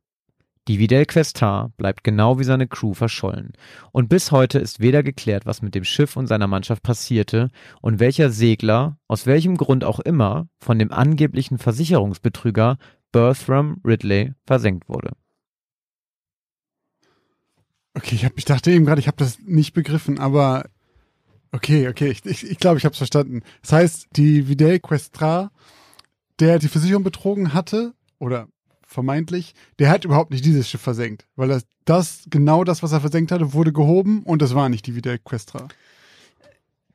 Die Videl Questar bleibt genau wie seine Crew verschollen. Und bis heute ist weder geklärt, was mit dem Schiff und seiner Mannschaft passierte und welcher Segler, aus welchem Grund auch immer, von dem angeblichen Versicherungsbetrüger Bertram Ridley versenkt wurde. Okay, ich, hab, ich dachte eben gerade, ich habe das nicht begriffen, aber okay, okay, ich glaube, ich, ich, glaub, ich habe es verstanden. Das heißt, die Videl Questra, der die Versicherung betrogen hatte, oder vermeintlich, der hat überhaupt nicht dieses Schiff versenkt, weil das, das genau das, was er versenkt hatte, wurde gehoben und das war nicht die Videl Questra.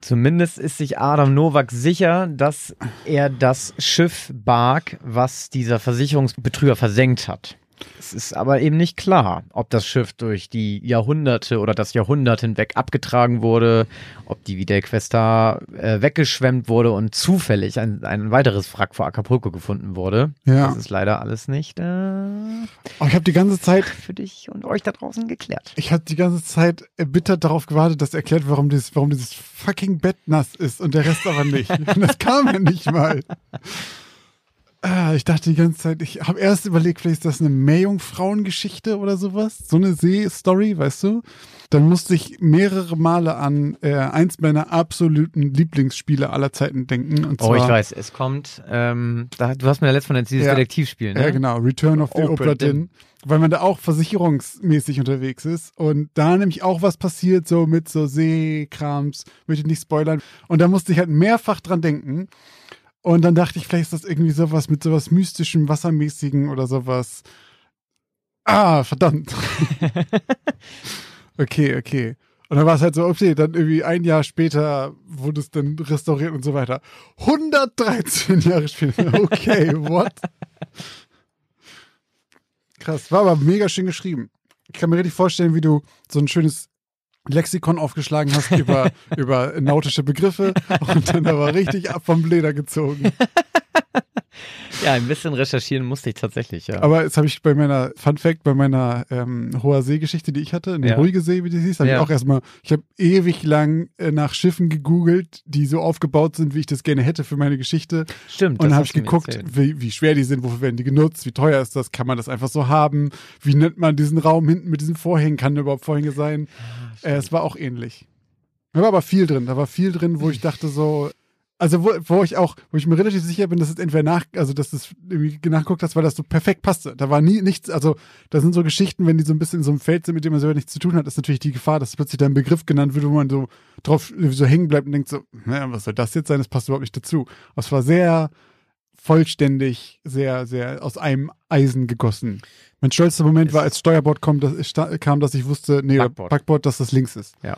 Zumindest ist sich Adam Nowak sicher, dass er das Schiff barg, was dieser Versicherungsbetrüger versenkt hat. Es ist aber eben nicht klar, ob das Schiff durch die Jahrhunderte oder das Jahrhundert hinweg abgetragen wurde, ob die Videl Questa äh, weggeschwemmt wurde und zufällig ein, ein weiteres Wrack vor Acapulco gefunden wurde. Ja. Das ist leider alles nicht. Äh, oh, ich habe die ganze Zeit für dich und euch da draußen geklärt. Ich habe die ganze Zeit erbittert darauf gewartet, dass erklärt, warum dieses, warum dieses fucking Bett nass ist und der Rest aber nicht. das kam ja nicht mal. Ah, ich dachte die ganze Zeit, ich habe erst überlegt, vielleicht ist das eine Meerjungfrauengeschichte oder sowas. So eine See-Story, weißt du? Dann musste ich mehrere Male an äh, eins meiner absoluten Lieblingsspiele aller Zeiten denken. Und zwar, oh, ich weiß, es kommt, ähm, da, du hast mir ja letztes Mal dieses ja, Detektivspiel, ne? Ja, genau, Return of the Obra Dinn. Weil man da auch versicherungsmäßig unterwegs ist und da nämlich auch was passiert, so mit so Seekrams, möchte ich nicht spoilern. Und da musste ich halt mehrfach dran denken. Und dann dachte ich, vielleicht ist das irgendwie sowas mit sowas mystischem, wassermäßigen oder sowas. Ah, verdammt. okay, okay. Und dann war es halt so, okay, dann irgendwie ein Jahr später wurde es dann restauriert und so weiter. 113 Jahre später. Okay, what? Krass, war aber mega schön geschrieben. Ich kann mir richtig vorstellen, wie du so ein schönes Lexikon aufgeschlagen hast über, über nautische Begriffe und dann aber richtig ab vom Leder gezogen. Ja, ein bisschen recherchieren musste ich tatsächlich, ja. Aber jetzt habe ich bei meiner, Fun Fact, bei meiner ähm, Hoher See-Geschichte, die ich hatte, eine ja. ruhige See, wie du siehst, habe ja. ich auch erstmal, ich habe ewig lang äh, nach Schiffen gegoogelt, die so aufgebaut sind, wie ich das gerne hätte für meine Geschichte. Stimmt. Und dann habe ich geguckt, wie, wie schwer die sind, wofür werden die genutzt, wie teuer ist das, kann man das einfach so haben, wie nennt man diesen Raum hinten mit diesen Vorhängen, kann überhaupt Vorhänge sein? Ah, äh, es war auch ähnlich. Da war aber viel drin, da war viel drin, wo ich dachte so, also wo, wo ich auch, wo ich mir relativ sicher bin, dass es entweder nach, also dass es irgendwie nachgeguckt hast, weil das so perfekt passte. Da war nie nichts, also da sind so Geschichten, wenn die so ein bisschen in so einem Feld sind, mit dem man selber nichts zu tun hat, ist natürlich die Gefahr, dass plötzlich da ein Begriff genannt wird, wo man so drauf so hängen bleibt und denkt so, naja, was soll das jetzt sein? Das passt überhaupt nicht dazu. Aber es war sehr vollständig, sehr, sehr aus einem Eisen gegossen. Mein stolzer Moment war, als Steuerbord kam, dass, kam, dass ich wusste, nee, Backboard, Backboard dass das links ist. Ja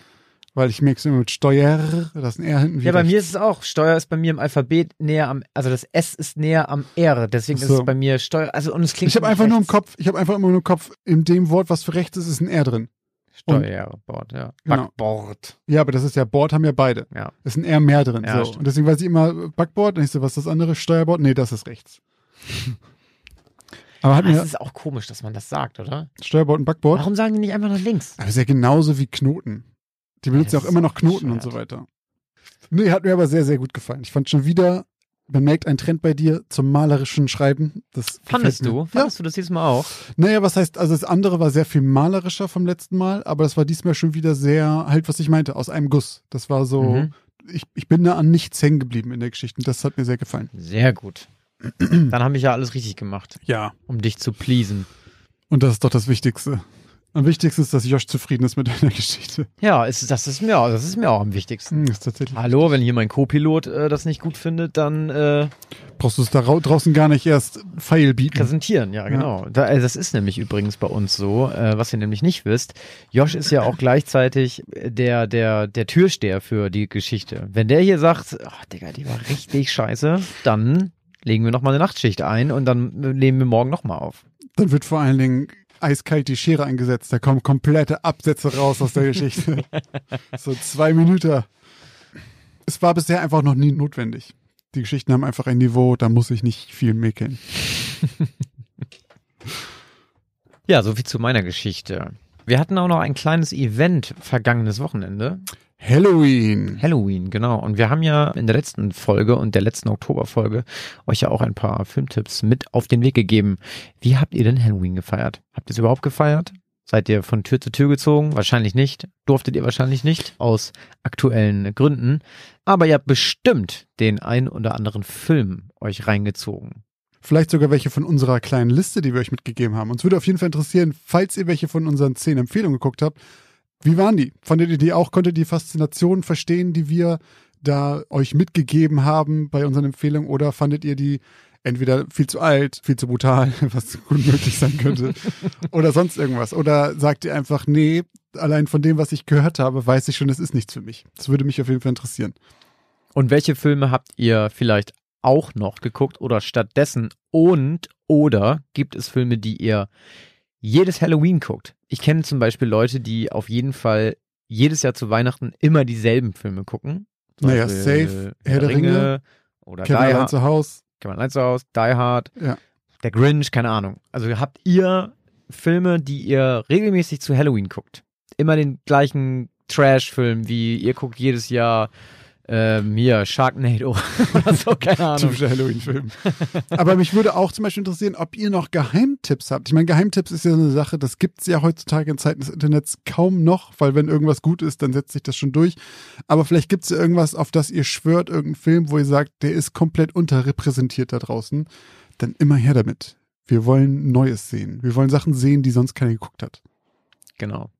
weil ich merke es immer mit Steuer, das ist ein R hinten. Ja, bei mir ist es auch. Steuer ist bei mir im Alphabet näher am, also das S ist näher am R, deswegen so. ist es bei mir Steuer, also und es klingt Ich habe einfach rechts. nur im Kopf, ich habe einfach immer nur im Kopf, in dem Wort, was für rechts ist, ist ein R drin. Steuerbord, ja. Genau. Backboard. Ja, aber das ist ja Board, haben ja beide. Ja. Ist ein R mehr drin. Ja, so. Und deswegen weiß ich immer Backboard und ich so, was ist das andere? Steuerbord? Nee, das ist rechts. Aber hat mir, das ist auch komisch, dass man das sagt, oder? Steuerbord und Backboard. Warum sagen die nicht einfach nach links? Aber ist ja genauso wie Knoten. Die benutzen ja auch immer noch Knoten und so weiter. Nee, hat mir aber sehr, sehr gut gefallen. Ich fand schon wieder man merkt einen Trend bei dir zum malerischen Schreiben. Das Fandest du? Fandest du das dieses Mal auch? Naja, was heißt, also das andere war sehr viel malerischer vom letzten Mal, aber das war diesmal schon wieder sehr, halt, was ich meinte, aus einem Guss. Das war so, Mhm. ich, ich bin da an nichts hängen geblieben in der Geschichte. und Das hat mir sehr gefallen. Sehr gut. Dann habe ich ja alles richtig gemacht, Ja. um dich zu pleasen. Und das ist doch das Wichtigste. Am wichtigsten ist, dass Josh zufrieden ist mit deiner Geschichte. Ja, ist, das, ist mir, auch- das ist mir auch am wichtigsten. Hm, ist tatsächlich. Hallo, wenn hier mein Co-Pilot äh, das nicht gut findet, dann äh, Brauchst du es da rau- draußen gar nicht erst Pfeil bieten. präsentieren. Ja, genau. Da, äh, das ist nämlich übrigens bei uns so, äh, was ihr nämlich nicht wisst. Josh ist ja auch gleichzeitig der, der, der Türsteher für die Geschichte. Wenn der hier sagt, ach Digga, die war richtig scheiße, dann legen wir nochmal eine Nachtschicht ein und dann äh, nehmen wir morgen nochmal auf. Dann wird vor allen Dingen eiskalt die Schere eingesetzt. Da kommen komplette Absätze raus aus der Geschichte. so zwei Minuten. Es war bisher einfach noch nie notwendig. Die Geschichten haben einfach ein Niveau, da muss ich nicht viel mäkeln. Ja, soviel zu meiner Geschichte. Wir hatten auch noch ein kleines Event vergangenes Wochenende. Halloween. Halloween, genau. Und wir haben ja in der letzten Folge und der letzten Oktoberfolge euch ja auch ein paar Filmtipps mit auf den Weg gegeben. Wie habt ihr denn Halloween gefeiert? Habt ihr es überhaupt gefeiert? Seid ihr von Tür zu Tür gezogen? Wahrscheinlich nicht. Durftet ihr wahrscheinlich nicht, aus aktuellen Gründen. Aber ihr habt bestimmt den ein oder anderen Film euch reingezogen. Vielleicht sogar welche von unserer kleinen Liste, die wir euch mitgegeben haben. Uns würde auf jeden Fall interessieren, falls ihr welche von unseren zehn Empfehlungen geguckt habt, wie waren die? Fandet ihr die auch? Konntet ihr die Faszination verstehen, die wir da euch mitgegeben haben bei unseren Empfehlungen? Oder fandet ihr die entweder viel zu alt, viel zu brutal, was gut möglich sein könnte, oder sonst irgendwas? Oder sagt ihr einfach, nee, allein von dem, was ich gehört habe, weiß ich schon, es ist nichts für mich. Das würde mich auf jeden Fall interessieren. Und welche Filme habt ihr vielleicht auch noch geguckt oder stattdessen und oder gibt es Filme, die ihr jedes Halloween guckt? Ich kenne zum Beispiel Leute, die auf jeden Fall jedes Jahr zu Weihnachten immer dieselben Filme gucken. Zum Naja, Beispiel safe, Herr der Ringe, oder Die Kevin allein Hard, zu Haus. Kevin allein zu Hause, Die Hard, Ja. der Grinch, keine Ahnung. Also habt ihr Filme, die ihr regelmäßig zu Halloween guckt? Immer den gleichen Trash-Film, wie ihr guckt jedes Jahr ähm, hier Sharknado oder so, keine Ahnung. Typischer Halloween-Film. Aber mich würde auch zum Beispiel interessieren, ob ihr noch Geheimtipps habt. Ich meine, Geheimtipps ist ja so eine Sache, das gibt es ja heutzutage in Zeiten des Internets kaum noch, weil wenn irgendwas gut ist, dann setzt sich das schon durch. Aber vielleicht gibt es ja irgendwas, auf das ihr schwört, irgendeinen Film, wo ihr sagt, der ist komplett unterrepräsentiert da draußen. Dann immer her damit. Wir wollen Neues sehen. Wir wollen Sachen sehen, die sonst keiner geguckt hat. Genau.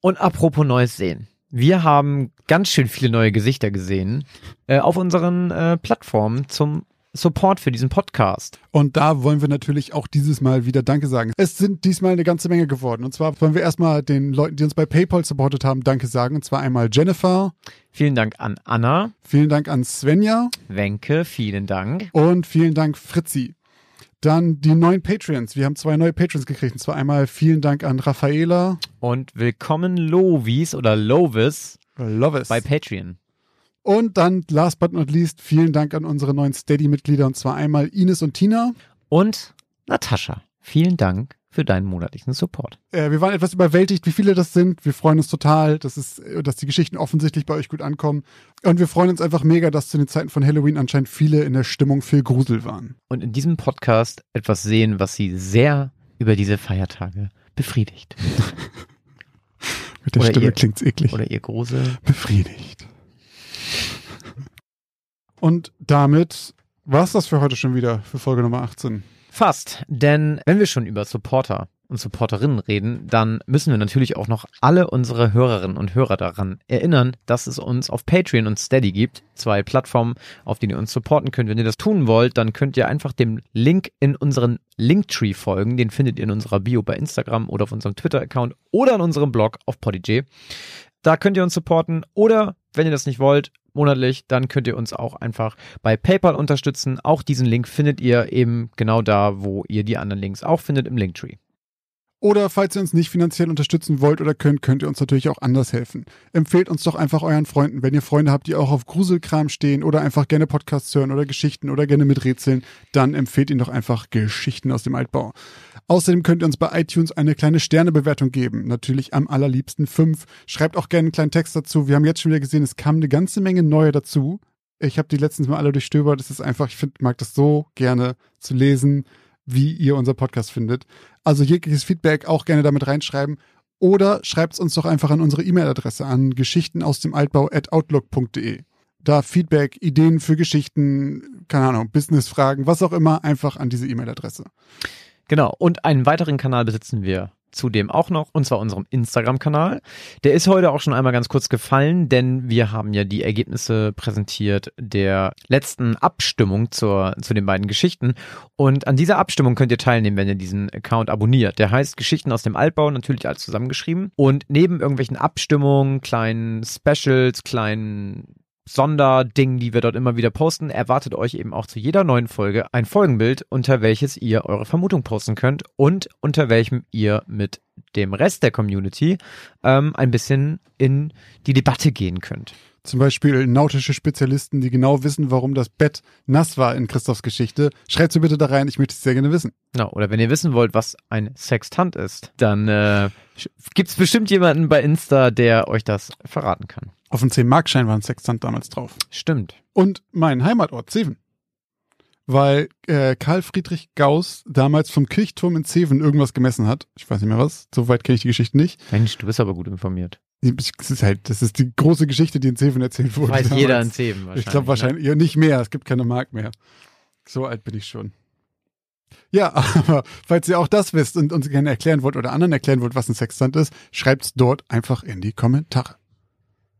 Und apropos Neues sehen. Wir haben ganz schön viele neue Gesichter gesehen äh, auf unseren äh, Plattformen zum Support für diesen Podcast. Und da wollen wir natürlich auch dieses Mal wieder Danke sagen. Es sind diesmal eine ganze Menge geworden. Und zwar wollen wir erstmal den Leuten, die uns bei PayPal supportet haben, Danke sagen. Und zwar einmal Jennifer, Vielen Dank an Anna, vielen Dank an Svenja Wenke, vielen Dank. und vielen Dank Fritzi. Dann die neuen Patreons. Wir haben zwei neue Patreons gekriegt. Und zwar einmal vielen Dank an Raffaela. Und willkommen Lovis oder Lovis Love it. bei Patreon. Und dann, last but not least, vielen Dank an unsere neuen Steady-Mitglieder. Und zwar einmal Ines und Tina. Und Natascha, vielen Dank für deinen monatlichen Support. Äh, wir waren etwas überwältigt, wie viele das sind. Wir freuen uns total, dass, es, dass die Geschichten offensichtlich bei euch gut ankommen. Und wir freuen uns einfach mega, dass zu den Zeiten von Halloween anscheinend viele in der Stimmung für Grusel waren. Und in diesem Podcast etwas sehen, was sie sehr über diese Feiertage befriedigt. Mit der Oder Stimme ihr- klingt's eklig. Oder ihr Grusel. Befriedigt. Und damit war's das für heute schon wieder, für Folge Nummer 18. Fast, denn wenn wir schon über Supporter und Supporterinnen reden, dann müssen wir natürlich auch noch alle unsere Hörerinnen und Hörer daran erinnern, dass es uns auf Patreon und Steady gibt. Zwei Plattformen, auf denen ihr uns supporten könnt. Wenn ihr das tun wollt, dann könnt ihr einfach dem Link in unseren Linktree folgen. Den findet ihr in unserer Bio bei Instagram oder auf unserem Twitter-Account oder in unserem Blog auf Podigy. Da könnt ihr uns supporten oder wenn ihr das nicht wollt, monatlich, dann könnt ihr uns auch einfach bei PayPal unterstützen. Auch diesen Link findet ihr eben genau da, wo ihr die anderen Links auch findet im Linktree. Oder falls ihr uns nicht finanziell unterstützen wollt oder könnt, könnt ihr uns natürlich auch anders helfen. Empfehlt uns doch einfach euren Freunden, wenn ihr Freunde habt, die auch auf Gruselkram stehen oder einfach gerne Podcasts hören oder Geschichten oder gerne miträtseln, dann empfehlt ihnen doch einfach Geschichten aus dem Altbau. Außerdem könnt ihr uns bei iTunes eine kleine Sternebewertung geben. Natürlich am allerliebsten fünf. Schreibt auch gerne einen kleinen Text dazu. Wir haben jetzt schon wieder gesehen, es kam eine ganze Menge neue dazu. Ich habe die letztens mal alle durchstöbert. Es ist einfach, ich find, mag das so gerne zu lesen, wie ihr unser Podcast findet. Also jegliches Feedback auch gerne damit reinschreiben. Oder schreibt es uns doch einfach an unsere E-Mail-Adresse an geschichten aus dem Altbau at outlook.de. Da Feedback, Ideen für Geschichten, keine Ahnung, Businessfragen, was auch immer, einfach an diese E-Mail-Adresse. Genau. Und einen weiteren Kanal besitzen wir zudem auch noch, und zwar unserem Instagram-Kanal. Der ist heute auch schon einmal ganz kurz gefallen, denn wir haben ja die Ergebnisse präsentiert der letzten Abstimmung zur, zu den beiden Geschichten. Und an dieser Abstimmung könnt ihr teilnehmen, wenn ihr diesen Account abonniert. Der heißt Geschichten aus dem Altbau, natürlich alles zusammengeschrieben. Und neben irgendwelchen Abstimmungen, kleinen Specials, kleinen Sonderding, die wir dort immer wieder posten, erwartet euch eben auch zu jeder neuen Folge ein Folgenbild, unter welches ihr eure Vermutung posten könnt und unter welchem ihr mit dem Rest der Community ähm, ein bisschen in die Debatte gehen könnt. Zum Beispiel nautische Spezialisten, die genau wissen, warum das Bett nass war in Christophs Geschichte. Schreibt sie bitte da rein, ich möchte es sehr gerne wissen. Genau, oder wenn ihr wissen wollt, was ein Sextant ist, dann äh, gibt es bestimmt jemanden bei Insta, der euch das verraten kann. Auf dem 10-Markschein war ein Sextant damals drauf. Stimmt. Und mein Heimatort, Zeven. Weil äh, Karl Friedrich Gauss damals vom Kirchturm in Zeven irgendwas gemessen hat. Ich weiß nicht mehr was, soweit kenne ich die Geschichte nicht. Mensch, du bist aber gut informiert. Das ist halt, das ist die große Geschichte, die in Zeven erzählt wurde. Weiß damals. jeder in Zeven wahrscheinlich. Ich glaube wahrscheinlich, ja, nicht mehr, es gibt keine Mark mehr. So alt bin ich schon. Ja, aber falls ihr auch das wisst und uns gerne erklären wollt oder anderen erklären wollt, was ein Sextant ist, schreibt's dort einfach in die Kommentare.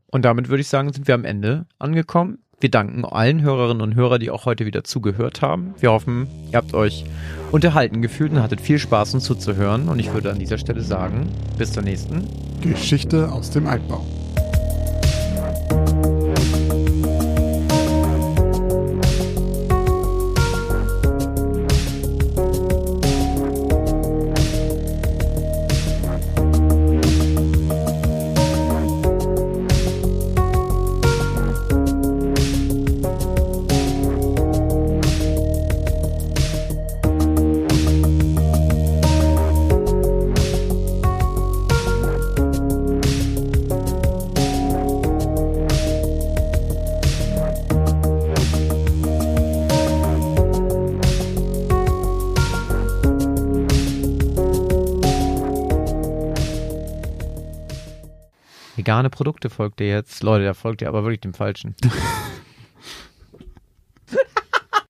Und damit würde ich sagen, sind wir am Ende angekommen. Wir danken allen Hörerinnen und Hörern, die auch heute wieder zugehört haben. Wir hoffen, ihr habt euch unterhalten gefühlt und hattet viel Spaß, uns zuzuhören. Und ich würde an dieser Stelle sagen, bis zur nächsten Geschichte aus dem Altbau. Vegane Produkte folgt ihr jetzt. Leute, da folgt ihr aber wirklich dem Falschen.